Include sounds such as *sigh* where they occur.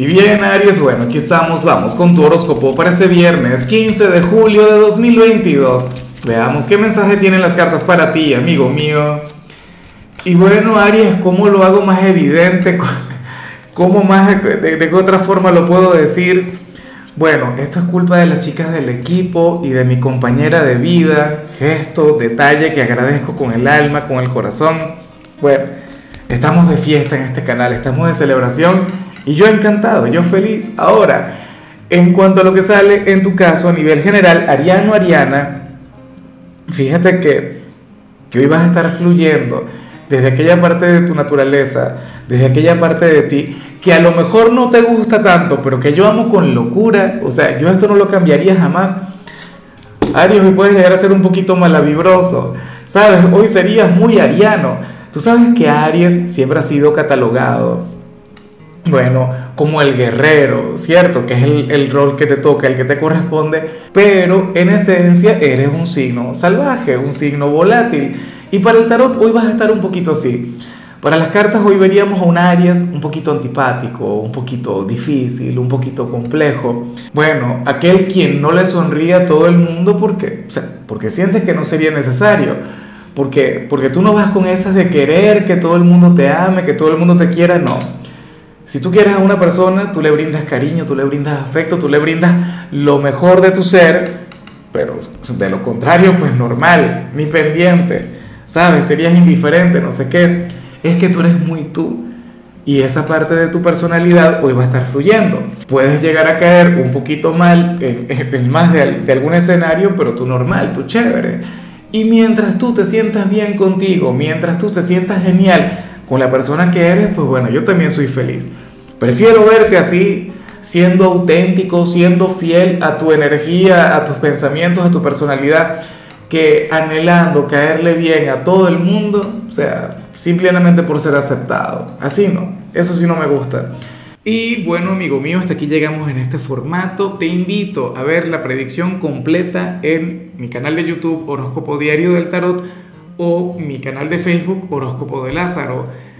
Y bien, Aries, bueno, aquí estamos, vamos con tu horóscopo para este viernes 15 de julio de 2022. Veamos qué mensaje tienen las cartas para ti, amigo mío. Y bueno, Aries, ¿cómo lo hago más evidente? *laughs* ¿Cómo más, de, qué otra forma lo puedo decir? Bueno, esto es culpa de las chicas del equipo y de mi compañera de vida. Gesto, detalle que agradezco con el alma, con el corazón. Bueno, estamos de fiesta en este canal, estamos de celebración y yo encantado, yo feliz. Ahora, en cuanto a lo que sale en tu caso a nivel general, Ariano, Ariana, fíjate que, que hoy vas a estar fluyendo desde aquella parte de tu naturaleza, desde aquella parte de ti, que a lo mejor no te gusta tanto, pero que yo amo con locura, o sea, yo esto no lo cambiaría jamás. Aries, hoy puedes llegar a ser un poquito malavibroso, ¿sabes? Hoy serías muy ariano. Tú sabes que Aries siempre ha sido catalogado bueno, como el guerrero, ¿cierto? Que es el, rol que te toca, el que te corresponde, pero en esencia eres un signo salvaje, un signo volátil. Y para el tarot hoy vas a estar un poquito así. Para las cartas hoy veríamos a un Aries un poquito antipático, un poquito difícil, un poquito complejo. Bueno, aquel quien no le sonríe a todo el mundo porque, o sea, porque sientes que no sería necesario. Porque, porque tú no vas con esas de querer que todo el mundo te ame, que todo el mundo te quiera, no si tú quieres a una persona, tú le brindas cariño, tú le brindas afecto, tú le brindas lo mejor de tu ser, pero de lo contrario, pues normal, ni pendiente, ¿sabes? Serías indiferente, no sé qué. Es que tú eres muy tú y esa parte de tu personalidad hoy va a estar fluyendo. Puedes llegar a caer un poquito mal en, más de, de algún escenario, pero tú normal, tú chévere. Y mientras tú te sientas bien contigo, mientras tú te sientas genial, con la persona que eres, pues bueno, yo también soy feliz. Prefiero verte así, siendo auténtico, siendo fiel a tu energía, a tus pensamientos, a tu personalidad, que anhelando caerle bien a todo el mundo, o sea, simplemente por ser aceptado. Así no, eso sí no me gusta. Y bueno, amigo mío, hasta aquí llegamos en este formato. Te invito a ver la predicción completa en mi canal de YouTube Horóscopo Diario del Tarot o mi canal de Facebook Horóscopo de Lázaro.